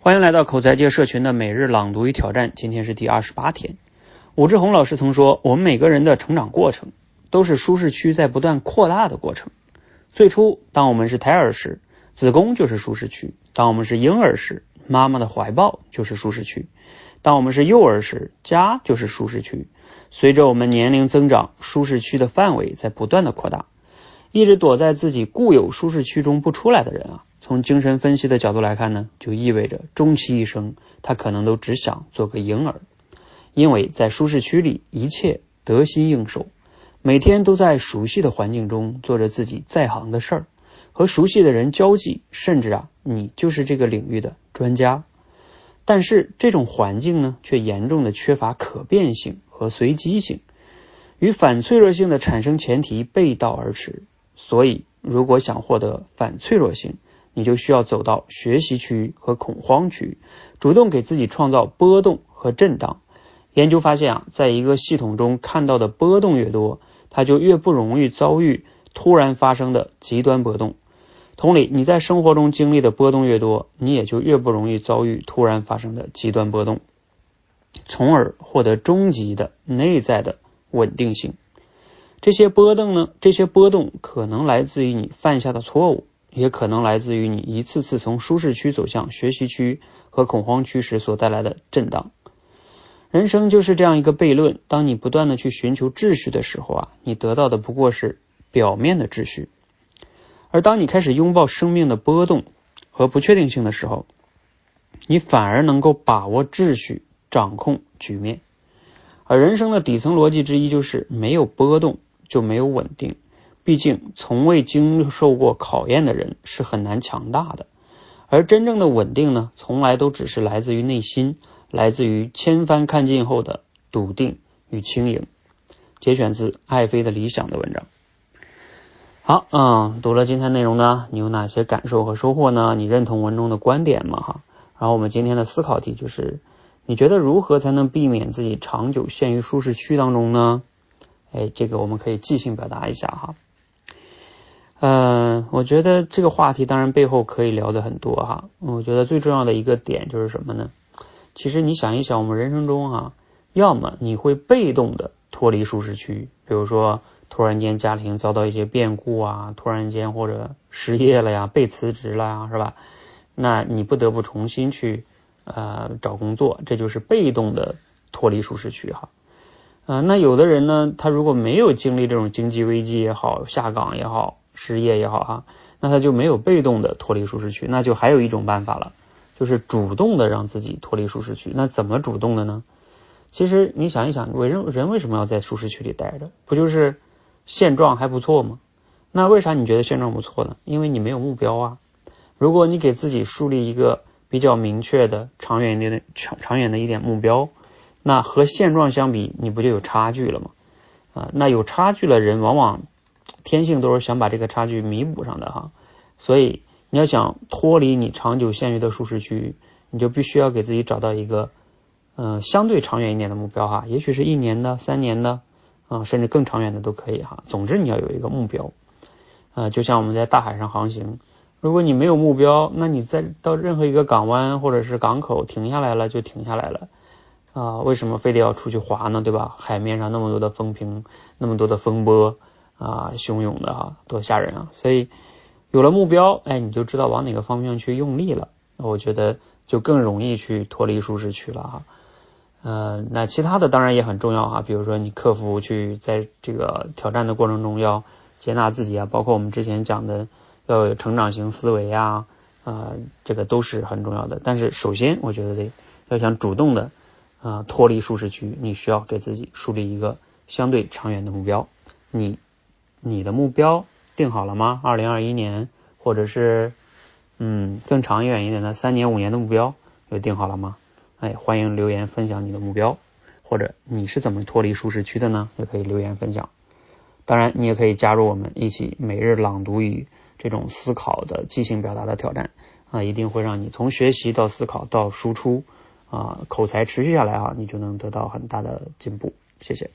欢迎来到口才界社群的每日朗读与挑战，今天是第二十八天。武志红老师曾说，我们每个人的成长过程都是舒适区在不断扩大的过程。最初，当我们是胎儿时，子宫就是舒适区；当我们是婴儿时，妈妈的怀抱就是舒适区；当我们是幼儿时，家就是舒适区。随着我们年龄增长，舒适区的范围在不断的扩大。一直躲在自己固有舒适区中不出来的人啊。从精神分析的角度来看呢，就意味着终其一生，他可能都只想做个婴儿，因为在舒适区里一切得心应手，每天都在熟悉的环境中做着自己在行的事儿，和熟悉的人交际，甚至啊，你就是这个领域的专家。但是这种环境呢，却严重的缺乏可变性和随机性，与反脆弱性的产生前提背道而驰。所以，如果想获得反脆弱性，你就需要走到学习区域和恐慌区域，主动给自己创造波动和震荡。研究发现啊，在一个系统中看到的波动越多，它就越不容易遭遇突然发生的极端波动。同理，你在生活中经历的波动越多，你也就越不容易遭遇突然发生的极端波动，从而获得终极的内在的稳定性。这些波动呢？这些波动可能来自于你犯下的错误。也可能来自于你一次次从舒适区走向学习区和恐慌区时所带来的震荡。人生就是这样一个悖论：当你不断的去寻求秩序的时候啊，你得到的不过是表面的秩序；而当你开始拥抱生命的波动和不确定性的时候，你反而能够把握秩序，掌控局面。而人生的底层逻辑之一就是没有波动就没有稳定。毕竟，从未经受过考验的人是很难强大的，而真正的稳定呢，从来都只是来自于内心，来自于千帆看尽后的笃定与轻盈。节选自爱妃的理想的文章。好，嗯，读了今天内容呢，你有哪些感受和收获呢？你认同文中的观点吗？哈，然后我们今天的思考题就是，你觉得如何才能避免自己长久陷于舒适区当中呢？哎，这个我们可以即兴表达一下哈。嗯，我觉得这个话题当然背后可以聊的很多哈。我觉得最重要的一个点就是什么呢？其实你想一想，我们人生中啊，要么你会被动的脱离舒适区，比如说突然间家庭遭到一些变故啊，突然间或者失业了呀，被辞职了呀，是吧？那你不得不重新去呃找工作，这就是被动的脱离舒适区哈。啊，那有的人呢，他如果没有经历这种经济危机也好，下岗也好。失业也好哈，那他就没有被动的脱离舒适区，那就还有一种办法了，就是主动的让自己脱离舒适区。那怎么主动的呢？其实你想一想，为人人为什么要在舒适区里待着？不就是现状还不错吗？那为啥你觉得现状不错呢？因为你没有目标啊。如果你给自己树立一个比较明确的、长远一点的、长长远的一点目标，那和现状相比，你不就有差距了吗？啊，那有差距的人往往。天性都是想把这个差距弥补上的哈，所以你要想脱离你长久陷于的舒适区域，你就必须要给自己找到一个嗯相对长远一点的目标哈，也许是一年的、三年的啊，甚至更长远的都可以哈。总之你要有一个目标啊，就像我们在大海上航行，如果你没有目标，那你在到任何一个港湾或者是港口停下来了就停下来了啊，为什么非得要出去划呢？对吧？海面上那么多的风平，那么多的风波。啊，汹涌的哈，多吓人啊！所以有了目标，哎，你就知道往哪个方向去用力了。我觉得就更容易去脱离舒适区了哈。呃，那其他的当然也很重要哈，比如说你克服去在这个挑战的过程中要接纳自己啊，包括我们之前讲的要有成长型思维啊，啊，这个都是很重要的。但是首先，我觉得得要想主动的啊脱离舒适区，你需要给自己树立一个相对长远的目标，你。你的目标定好了吗？二零二一年，或者是嗯更长远一点的三年五年的目标有定好了吗？哎，欢迎留言分享你的目标，或者你是怎么脱离舒适区的呢？也可以留言分享。当然，你也可以加入我们一起每日朗读与这种思考的即兴表达的挑战啊，一定会让你从学习到思考到输出啊口才持续下来啊，你就能得到很大的进步。谢谢。